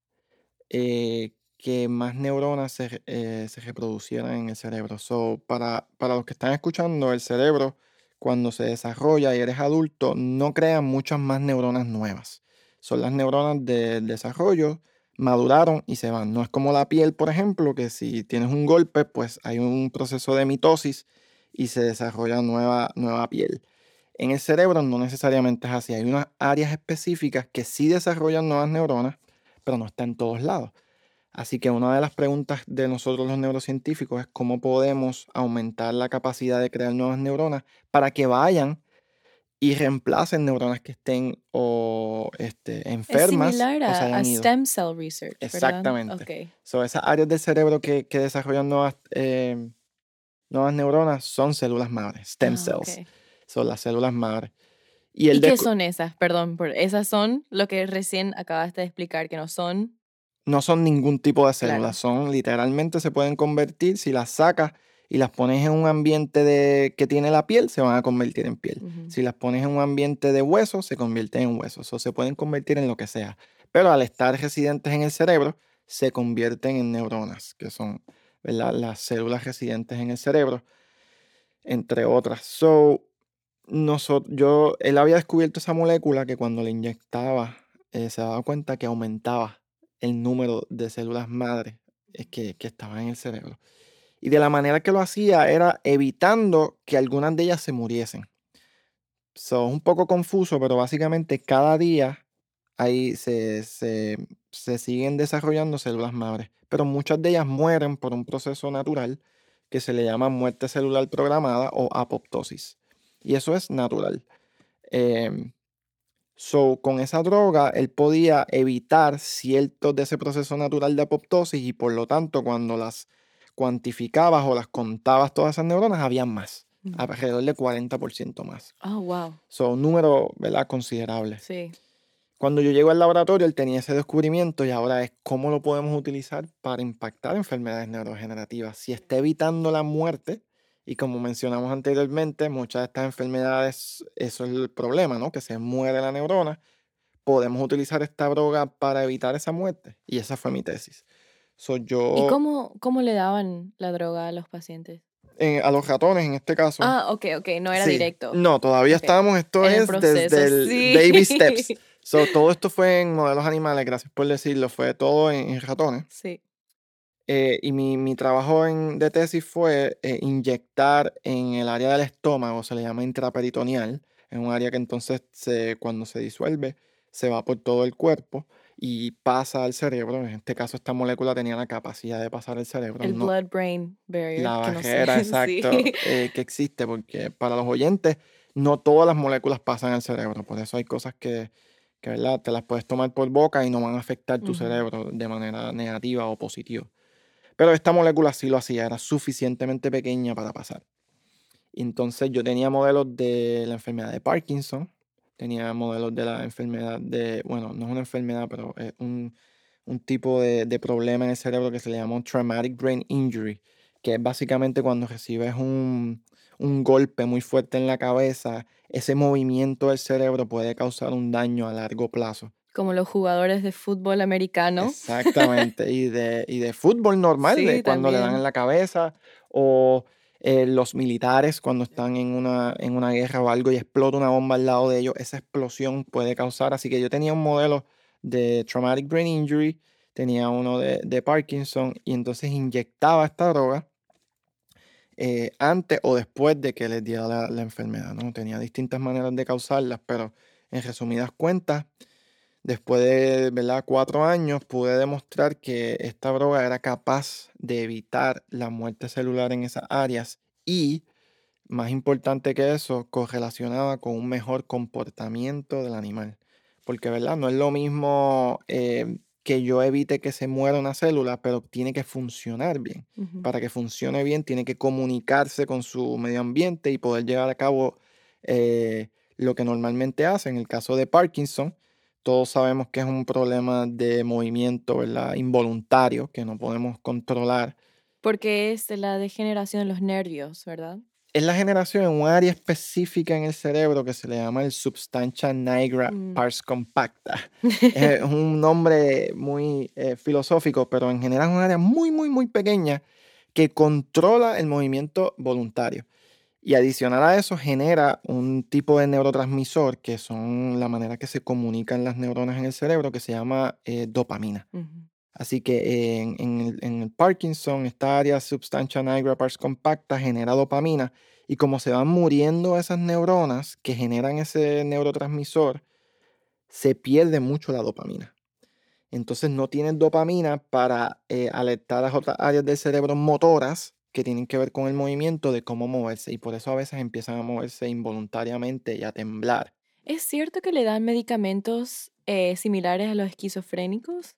Speaker 2: eh, que más neuronas se, eh, se, reproducieran en el cerebro. So, para, para los que están escuchando, el cerebro, cuando se desarrolla y eres adulto, no crea muchas más neuronas nuevas son las neuronas del desarrollo, maduraron y se van. No es como la piel, por ejemplo, que si tienes un golpe, pues hay un proceso de mitosis y se desarrolla nueva, nueva piel. En el cerebro no necesariamente es así. Hay unas áreas específicas que sí desarrollan nuevas neuronas, pero no está en todos lados. Así que una de las preguntas de nosotros los neurocientíficos es cómo podemos aumentar la capacidad de crear nuevas neuronas para que vayan y reemplacen neuronas que estén o este, enfermas.
Speaker 1: Es similar a, a stem cell research. ¿verdad?
Speaker 2: Exactamente.
Speaker 1: Ok.
Speaker 2: So, esas áreas del cerebro que, que desarrollan nuevas, eh, nuevas neuronas son células madres, stem
Speaker 1: Ah,
Speaker 2: cells.
Speaker 1: ok.
Speaker 2: Son las células madres.
Speaker 1: ¿Y,
Speaker 2: el
Speaker 1: qué
Speaker 2: descu-
Speaker 1: son esas? Perdón, por, esas son lo que recién acabaste de explicar que no son.
Speaker 2: no son ningún tipo de
Speaker 1: Claro.
Speaker 2: células, son literalmente se pueden convertir, si las sacas y las pones en un ambiente de, que tiene la piel, se van a convertir en piel. Si las pones en un ambiente de huesos, se convierten en huesos, o se pueden convertir en lo que sea. Pero al estar residentes en el cerebro, se convierten en neuronas, que son ¿verdad? las células residentes en el cerebro, entre otras. So, nosotros, yo, él había descubierto esa molécula que cuando le inyectaba, eh, se daba cuenta que aumentaba el número de células madre eh, que, que estaban en el cerebro. Y de la manera que lo hacía era evitando que algunas de ellas se muriesen. So, es un poco confuso, pero básicamente cada día ahí se, se, siguen desarrollando células madres. Pero muchas de ellas mueren por un proceso natural que se le llama muerte celular programada o apoptosis. Y eso es natural. Em, so, con esa droga, él podía evitar ciertos de ese proceso natural de apoptosis y por lo tanto, cuando las cuantificabas o las contabas todas esas neuronas, había más,
Speaker 1: Ujú.
Speaker 2: alrededor de 40% más.
Speaker 1: Oh, wow.
Speaker 2: Son un número, ¿verdad? Considerable.
Speaker 1: Sí.
Speaker 2: Cuando yo llego al laboratorio, él tenía ese descubrimiento y ahora es cómo lo podemos utilizar para impactar enfermedades neurodegenerativas. Si está evitando la muerte, y como mencionamos anteriormente, muchas de estas enfermedades, eso es el problema, ¿no? Que se muere la neurona. Podemos utilizar esta droga para evitar esa muerte. Y esa fue mi tesis. So, yo,
Speaker 1: ¿Y cómo, cómo le daban la droga a los pacientes?
Speaker 2: en- a los ratones, en este caso.
Speaker 1: Ah, ok, ok, no era
Speaker 2: Sí.
Speaker 1: directo.
Speaker 2: No, todavía
Speaker 1: Ok.
Speaker 2: estábamos, esto
Speaker 1: En el
Speaker 2: es
Speaker 1: proceso,
Speaker 2: desde el
Speaker 1: sí.
Speaker 2: baby steps. So, todo esto fue en modelos animales, gracias por decirlo, fue todo en, en ratones.
Speaker 1: Sí.
Speaker 2: Eh, y mi, mi trabajo en, de tesis fue eh, inyectar en el área del estómago, se le llama intraperitoneal, en un área que entonces se, cuando se disuelve se va por todo el cuerpo y pasa al cerebro. En este caso esta molécula tenía la capacidad de pasar al cerebro.
Speaker 1: El
Speaker 2: no-
Speaker 1: blood-brain barrier.
Speaker 2: la
Speaker 1: no sé.
Speaker 2: barrera,
Speaker 1: Sí.
Speaker 2: exacto, eh, que existe, porque para los oyentes no todas las moléculas pasan al cerebro, por eso hay cosas que, que ¿verdad? te las puedes tomar por boca y no van a afectar tu cerebro de manera negativa o positiva. Pero esta molécula sí lo hacía, era suficientemente pequeña para pasar. Entonces yo tenía modelos de la enfermedad de Parkinson, tenía modelos de la enfermedad de, bueno, no es una enfermedad, pero es un, un tipo de, de problema en el cerebro que se le llama traumatic brain injury, que es básicamente cuando recibes un, un golpe muy fuerte en la cabeza, ese movimiento del cerebro puede causar un daño a largo plazo.
Speaker 1: Como los jugadores de fútbol americano.
Speaker 2: Exactamente, y de, y de fútbol normal,
Speaker 1: Sí,
Speaker 2: de cuando le dan
Speaker 1: también.
Speaker 2: en la cabeza, o eh, los militares cuando están en una, en una guerra o algo y explota una bomba al lado de ellos, esa explosión puede causar. Así que yo tenía un modelo de traumatic brain injury, tenía uno de, Parkinson, y entonces inyectaba esta droga eh, antes o después de que les diera la, la enfermedad, ¿no? Tenía distintas maneras de causarlas, pero en resumidas cuentas, después de ¿verdad? cuatro años, pude demostrar que esta droga era capaz de evitar la muerte celular en esas áreas y, más importante que eso, correlacionaba con un mejor comportamiento del animal. Porque, ¿verdad? No es lo mismo eh, que yo evite que se muera una célula, pero tiene que funcionar bien para que funcione bien, tiene que comunicarse con su medio ambiente y poder llevar a cabo eh, lo que normalmente hace. En el caso de Parkinson, todos sabemos que es un problema de movimiento ¿verdad? involuntario que no podemos controlar.
Speaker 1: Porque es la degeneración de los nervios, ¿verdad?
Speaker 2: Es la generación en un área específica en el cerebro que se le llama el substantia nigra
Speaker 1: Mm.
Speaker 2: pars compacta. es un nombre muy eh, filosófico, pero en general es un área muy, muy, muy pequeña que controla el movimiento voluntario. Y adicional a eso genera un tipo de neurotransmisor que son la manera que se comunican las neuronas en el cerebro que se llama eh, dopamina. Así que en, en el, en el Parkinson, esta área substancia nigra pars compacta genera dopamina Y como se van muriendo esas neuronas que generan ese neurotransmisor, se pierde mucho la dopamina. Entonces no tienes dopamina para eh, alertar a las otras áreas del cerebro motoras que tienen que ver con el movimiento de cómo moverse. Y por eso a veces empiezan a moverse involuntariamente y a temblar.
Speaker 1: ¿Es cierto que le dan medicamentos eh, similares a los esquizofrénicos?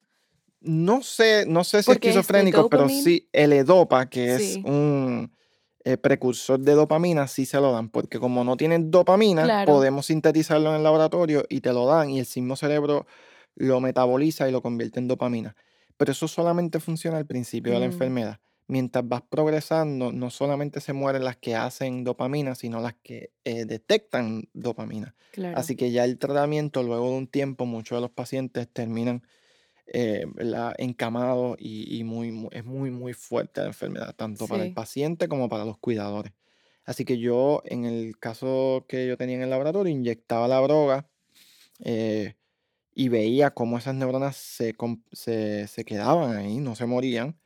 Speaker 2: No sé, no sé si
Speaker 1: Porque es
Speaker 2: esquizofrénico, pero sí el edopa, que es un eh, precursor de dopamina, sí se lo dan, porque como no tienen dopamina,
Speaker 1: Claro.
Speaker 2: podemos sintetizarlo en el laboratorio y te lo dan y el mismo cerebro lo metaboliza y lo convierte en dopamina. Pero eso solamente funciona al principio de la
Speaker 1: Mm.
Speaker 2: enfermedad. Mientras vas progresando, no solamente se mueren las que hacen dopamina, sino las que eh, detectan dopamina.
Speaker 1: Claro.
Speaker 2: Así que ya el tratamiento, luego de un tiempo, muchos de los pacientes terminan eh, encamados y, y muy, mu- es muy, muy fuerte la enfermedad, tanto para el paciente como para los cuidadores. Así que yo, en el caso que yo tenía en el laboratorio, inyectaba la droga eh, y veía cómo esas neuronas se, se, se quedaban ahí, no se morían.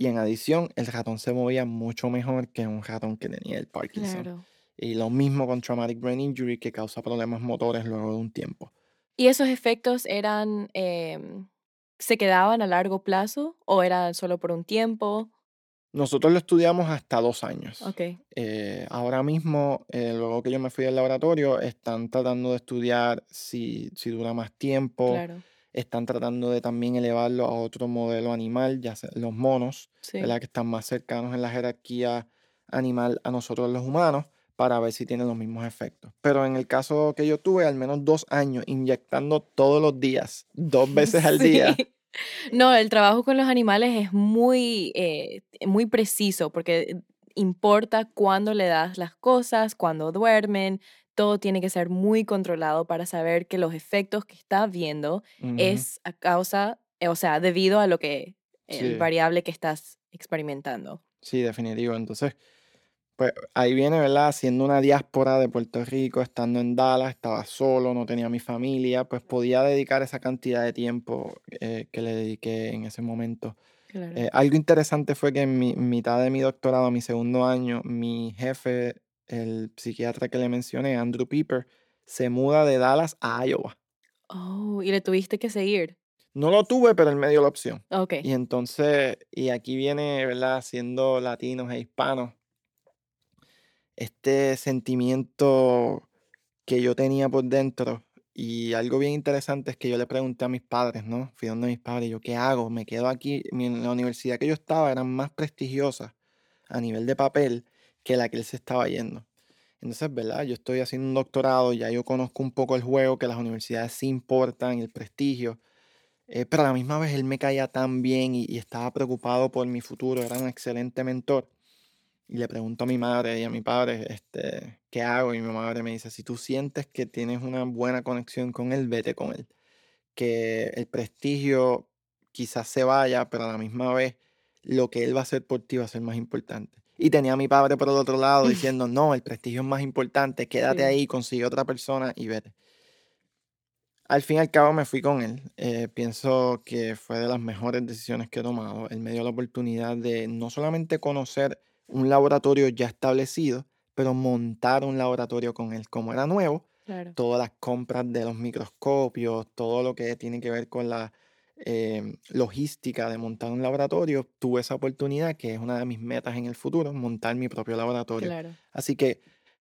Speaker 2: Y en adición, el ratón se movía mucho mejor que un ratón que tenía el Parkinson.
Speaker 1: Claro.
Speaker 2: Y lo mismo con Traumatic Brain Injury, que causa problemas motores luego de un tiempo.
Speaker 1: ¿Y esos efectos eran, em, se quedaban a largo plazo o eran solo por un tiempo?
Speaker 2: Nosotros lo estudiamos hasta dos años.
Speaker 1: Ok,
Speaker 2: Eh, ahora mismo, eh, luego que yo me fui del laboratorio, están tratando de estudiar si, si dura más tiempo.
Speaker 1: claro.
Speaker 2: Están tratando de también elevarlo a otro modelo animal, ya sea los monos,
Speaker 1: Sí.
Speaker 2: ¿verdad? Que están más cercanos en la jerarquía animal a nosotros los humanos, para ver si tienen los mismos efectos. Pero en el caso que yo tuve, al menos dos años inyectando todos los días, dos veces al día.
Speaker 1: No, el trabajo con los animales es muy, eh, muy preciso porque importa cuándo le das las cosas, cuándo duermen, todo tiene que ser muy controlado para saber que los efectos que está viendo es a causa, eh, o sea, debido a lo que, el
Speaker 2: Sí.
Speaker 1: variable que estás experimentando.
Speaker 2: Sí, definitivo. Entonces, pues ahí viene, ¿verdad? Haciendo una diáspora de Puerto Rico, estando en Dallas, estaba solo, no tenía mi familia, pues podía dedicar esa cantidad de tiempo eh, que le dediqué en ese momento.
Speaker 1: Claro.
Speaker 2: Eh, algo interesante fue que en mi mitad de mi doctorado, mi segundo año, mi jefe, el psiquiatra que le mencioné, Andrew Piper, se muda de Dallas a Iowa.
Speaker 1: oh, y le tuviste que seguir.
Speaker 2: No lo tuve, pero él me dio la opción.
Speaker 1: Ok.
Speaker 2: Y entonces, y aquí viene, ¿verdad? Siendo latinos e hispanos, este sentimiento que yo tenía por dentro. Y algo bien interesante es que yo le pregunté a mis padres, ¿no? Fui donde mis padres, y yo, ¿qué hago? Me quedo aquí. En la universidad que yo estaba eran más prestigiosas a nivel de papel que la que él se estaba yendo. Entonces, ¿verdad? Yo estoy haciendo un doctorado, ya yo conozco un poco el juego, que las universidades sí importan, el prestigio. Eh, pero a la misma vez él me caía tan bien y, y estaba preocupado por mi futuro, era un excelente mentor. Y le pregunto a mi madre y a mi padre, este, ¿qué hago? Y mi madre me dice, si tú sientes que tienes una buena conexión con él, vete con él. Que el prestigio quizás se vaya, pero a la misma vez lo que él va a hacer por ti va a ser más importante. Y tenía a mi padre por el otro lado diciendo, no, el prestigio es más importante, quédate
Speaker 1: Sí.
Speaker 2: ahí, consigue otra persona y vete. Al fin y al cabo me fui con él. Eh, pienso que fue de las mejores decisiones que he tomado. Él me dio la oportunidad de no solamente conocer un laboratorio ya establecido, pero montar un laboratorio con él. Como era nuevo,
Speaker 1: Claro.
Speaker 2: todas las compras de los microscopios, todo lo que tiene que ver con la eh, logística de montar un laboratorio, tuve esa oportunidad, que es una de mis metas en el futuro, montar mi propio laboratorio.
Speaker 1: Claro.
Speaker 2: Así que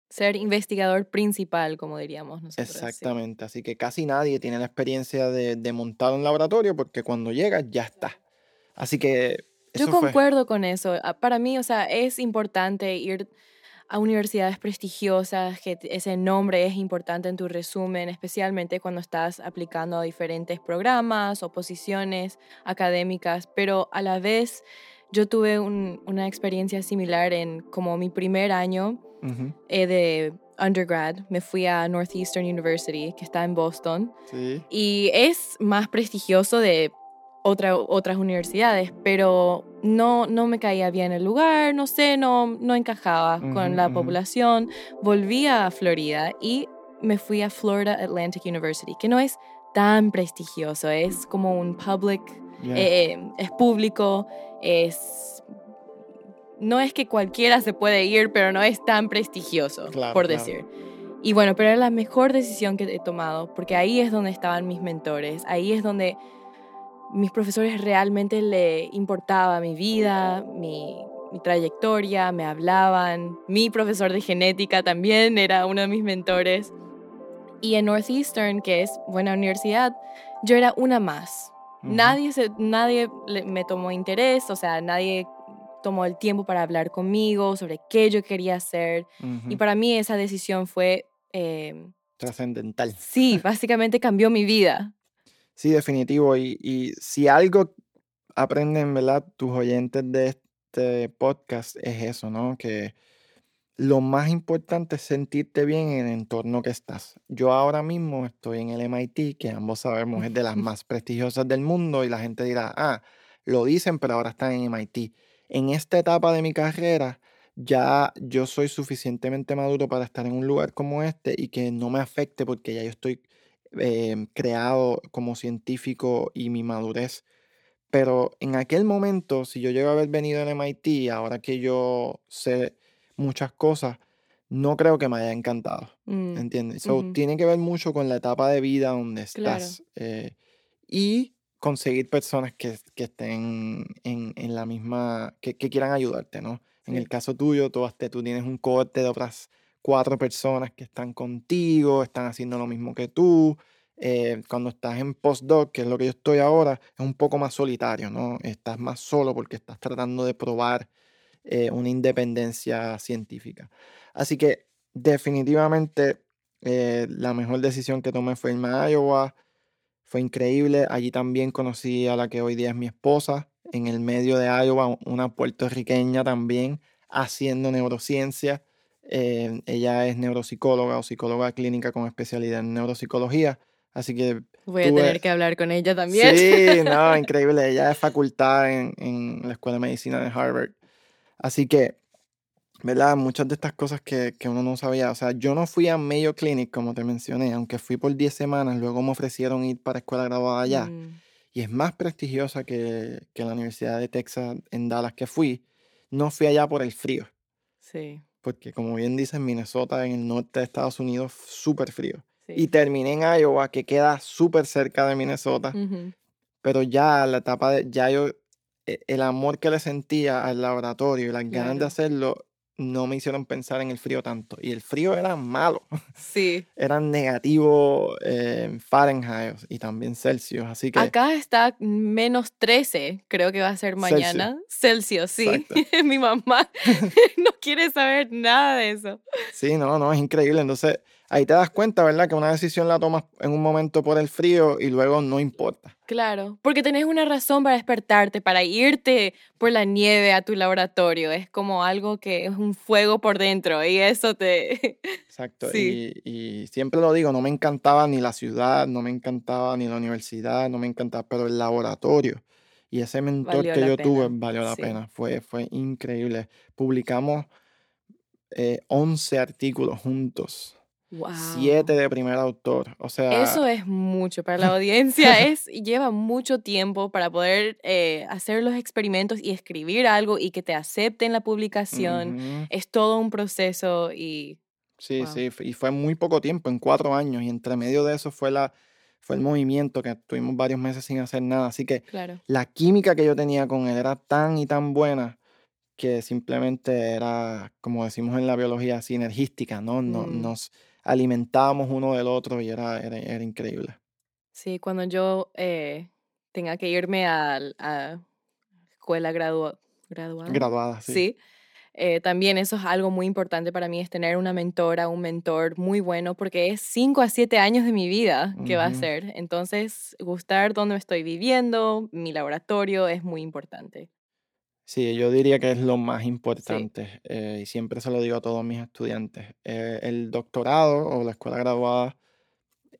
Speaker 1: Ser investigador principal, como diríamos nosotros. sí.
Speaker 2: Exactamente, así que casi nadie tiene la experiencia de, de montar un laboratorio porque cuando llega ya está. Así que
Speaker 1: Yo
Speaker 2: fue.
Speaker 1: concuerdo con eso. Ah, Para mí, o sea, es importante ir a universidades prestigiosas, que ese nombre es importante en tu resumen, especialmente cuando estás aplicando a diferentes programas o posiciones académicas, pero a la vez yo tuve un- una experiencia similar en como mi primer año eh, de undergrad. Me fui a Northeastern University, que está en Boston,
Speaker 2: Sí.
Speaker 1: y es más prestigioso de otra, otras universidades, pero no, no me caía bien el lugar, no sé, no, no encajaba con la población. Volví a Florida y me fui a Florida Atlantic University, que no es tan prestigioso, es como un public,
Speaker 2: ya,
Speaker 1: eh, es público, es no es que cualquiera se puede ir, pero no es tan prestigioso,
Speaker 2: Claro,
Speaker 1: por
Speaker 2: claro.
Speaker 1: decir. Y bueno, pero era la mejor decisión que he tomado, porque ahí es donde estaban mis mentores, ahí es donde mis profesores realmente le importaba mi vida, mi, mi trayectoria, me hablaban. Mi profesor de genética también era uno de mis mentores. Y en Northeastern, que es buena universidad, yo era una más. Nadie, se, nadie me tomó interés, o sea, nadie tomó el tiempo para hablar conmigo sobre qué yo quería hacer. Y para mí esa decisión fue, eh,
Speaker 2: Trascendental.
Speaker 1: sí, básicamente cambió mi vida.
Speaker 2: Sí, definitivo. Y, y si algo aprenden, ¿verdad? Tus oyentes de este podcast es eso, ¿no? Que lo más importante es sentirte bien en el entorno que estás. Yo ahora mismo estoy en el MIT, que ambos sabemos es de las más prestigiosas del mundo, y la gente dirá, ah, lo dicen, pero ahora están en MIT. En esta etapa de mi carrera, ya yo soy suficientemente maduro para estar en un lugar como este y que no me afecte porque ya yo estoy eh, creado como científico y mi madurez. Pero en aquel momento, si yo llego a haber venido en MIT, ahora que yo sé muchas cosas, no creo que me haya encantado.
Speaker 1: Mm,
Speaker 2: ¿Entiendes? So,
Speaker 1: ujú.
Speaker 2: tiene que ver mucho con la etapa de vida donde
Speaker 1: Claro.
Speaker 2: estás. eh, y conseguir personas que, que estén en, en la misma, que, que quieran ayudarte, ¿no? En el caso tuyo, tú, tú tienes un cohorte de otras cuatro personas que están contigo, están haciendo lo mismo que tú. eh, cuando estás en postdoc, que es lo que yo estoy ahora, es un poco más solitario, ¿no? Estás más solo porque estás tratando de probar eh, una independencia científica. Así que definitivamente eh, la mejor decisión que tomé fue irme a Iowa. Fue increíble. Allí también conocí a la que hoy día es mi esposa, en el medio de Iowa, una puertorriqueña también, haciendo neurociencia. Eh, ella es neuropsicóloga o psicóloga clínica con especialidad en neuropsicología. Así que
Speaker 1: Voy a tener que hablar con ella también.
Speaker 2: Sí, no, increíble. Ella es facultad en, en la Escuela de Medicina de Harvard. Así que, ¿verdad? Muchas de estas cosas que, que uno no sabía. O sea, yo no fui a Mayo Clinic, como te mencioné, aunque fui por 10 semanas, luego me ofrecieron ir para escuela graduada allá.
Speaker 1: Mm,
Speaker 2: Y es más prestigiosa que, que la Universidad de Texas en Dallas que fui. No fui allá por el frío,
Speaker 1: sí,
Speaker 2: porque como bien dicen, Minnesota en el norte de Estados Unidos, súper frío.
Speaker 1: sí.
Speaker 2: Y terminé en Iowa, que queda súper cerca de Minnesota. Pero ya la etapa de, ya yo, e- el amor que le sentía al laboratorio y las ganas de hacerlo, no me hicieron pensar en el frío tanto. Y el frío era malo,
Speaker 1: Sí.
Speaker 2: era negativo eh, Fahrenheit y también Celsius, así que
Speaker 1: Acá está menos 13, creo que va a ser
Speaker 2: Celsius.
Speaker 1: mañana. Celsius, sí.
Speaker 2: Exacto.
Speaker 1: Mi mamá no quiere saber nada de eso.
Speaker 2: sí, no, no, es increíble. Entonces ahí te das cuenta, ¿verdad? Que una decisión la tomas en un momento por el frío y luego no importa.
Speaker 1: Claro, porque tenés una razón para despertarte, para irte por la nieve a tu laboratorio. Es como algo que es un fuego por dentro y eso te...
Speaker 2: Exacto.
Speaker 1: Sí.
Speaker 2: Y, y siempre lo digo, no me encantaba ni la ciudad, no me encantaba ni la universidad, no me encantaba, pero el laboratorio y ese mentor
Speaker 1: Valió
Speaker 2: que yo tuve
Speaker 1: pena,
Speaker 2: valió la
Speaker 1: sí.
Speaker 2: pena. Fue, fue increíble. Publicamos eh, 11 artículos juntos,
Speaker 1: Wow.
Speaker 2: 7 de primer autor. O sea,
Speaker 1: Eso es mucho para la audiencia, es lleva mucho tiempo para poder eh, hacer los experimentos y escribir algo y que te acepten la publicación.
Speaker 2: ujú,
Speaker 1: Es todo un proceso y
Speaker 2: Sí,
Speaker 1: Wow.
Speaker 2: sí, y fue muy poco tiempo, en cuatro años, y entre medio de eso fue, la, fue el movimiento que tuvimos varios meses sin hacer nada. Así que
Speaker 1: claro.
Speaker 2: la química que yo tenía con él era tan y tan buena que simplemente era, como decimos en la biología, sinergística, ¿no? No-
Speaker 1: Mm.
Speaker 2: Nos alimentábamos uno del otro y era, era, era increíble.
Speaker 1: Sí, cuando yo eh, tenga que irme a, a escuela gradua- graduada.
Speaker 2: Graduada, sí.
Speaker 1: Sí. eh, también eso es algo muy importante para mí, es tener una mentora, un mentor muy bueno, porque es 5 a 7 años de mi vida que va a ser. Entonces, gustar dónde estoy viviendo, mi laboratorio, es muy importante.
Speaker 2: Sí, yo diría que es lo más importante eh, y siempre se lo digo a todos mis estudiantes. Eh, el doctorado o la escuela graduada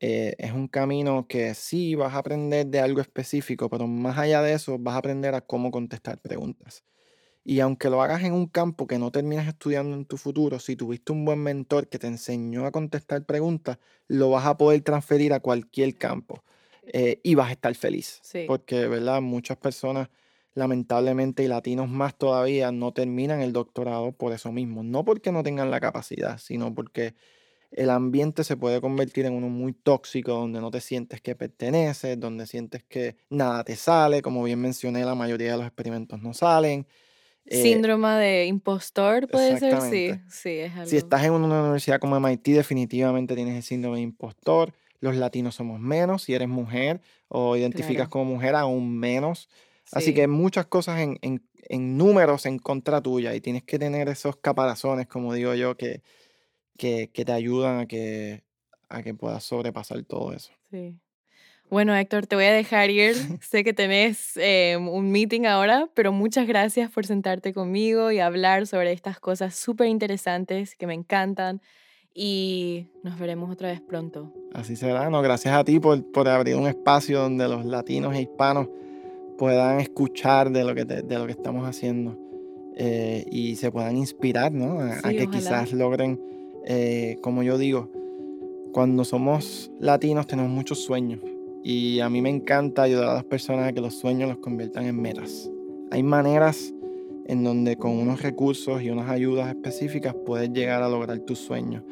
Speaker 2: eh, es un camino que sí vas a aprender de algo específico, pero más allá de eso vas a aprender a cómo contestar preguntas. Y aunque lo hagas en un campo que no terminas estudiando en tu futuro, si tuviste un buen mentor que te enseñó a contestar preguntas, lo vas a poder transferir a cualquier campo y vas a estar feliz.
Speaker 1: Sí.
Speaker 2: Porque, ¿verdad? Muchas personas lamentablemente, y latinos más todavía, no terminan el doctorado por eso mismo. No porque no tengan la capacidad, sino porque el ambiente se puede convertir en uno muy tóxico, donde no te sientes que perteneces, donde sientes que nada te sale. Como bien mencioné, la mayoría de los experimentos no salen.
Speaker 1: Eh, Síndrome de impostor puede ser, sí, sí, es algo.
Speaker 2: Si estás en una universidad como MIT, definitivamente tienes el síndrome de impostor. Los latinos somos menos, si eres mujer o identificas como mujer, aún menos. Así que muchas cosas en, en, en, números en contra tuya y tienes que tener esos caparazones, como digo yo, que, que, que te ayudan a que, a que puedas sobrepasar todo eso.
Speaker 1: Sí. Bueno, Héctor, te voy a dejar ir. sé que tenés em, un meeting ahora, pero muchas gracias por sentarte conmigo y hablar sobre estas cosas súper interesantes que me encantan. Y nos veremos otra vez pronto.
Speaker 2: Así será. No, gracias a ti por, por abrir un espacio donde los latinos e hispanos puedan escuchar de lo que, de lo que estamos haciendo eh, y se puedan inspirar, ¿no? A, que quizás logren, eh, como yo digo, cuando somos latinos tenemos muchos sueños y a mí me encanta ayudar a las personas a que los sueños los conviertan en metas. Hay maneras en donde con unos recursos y unas ayudas específicas puedes llegar a lograr tus sueños.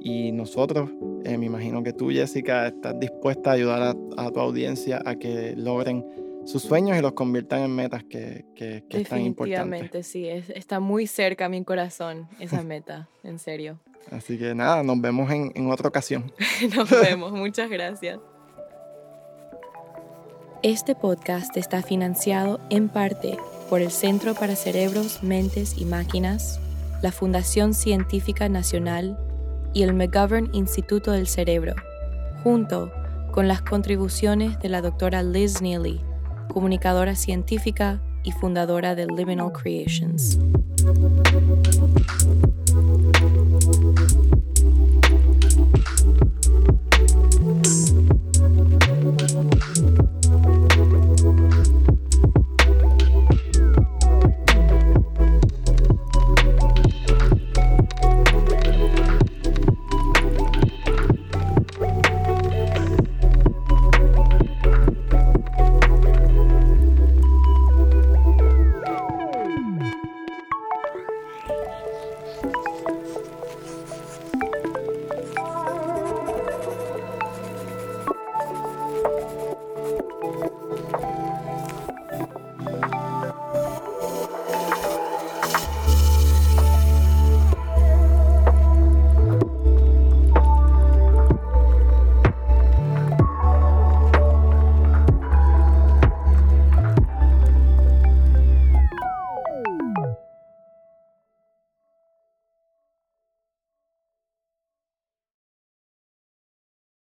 Speaker 2: Y nosotros, eh, me imagino que tú, Jessica, estás dispuesta a ayudar a, a tu audiencia a que logren sus sueños y los conviertan en metas que, que, que están importantes.
Speaker 1: Definitivamente, sí, está muy cerca a mi corazón esa meta, en serio.
Speaker 2: Así que nada, nos vemos en, en otra ocasión.
Speaker 1: nos vemos, muchas gracias. Este podcast está financiado en parte por el Centro para Cerebros, Mentes y Máquinas, la Fundación Científica Nacional y el McGovern Instituto del Cerebro, junto con las contribuciones de la doctora Liz Neely comunicadora científica y fundadora de Liminal Creations.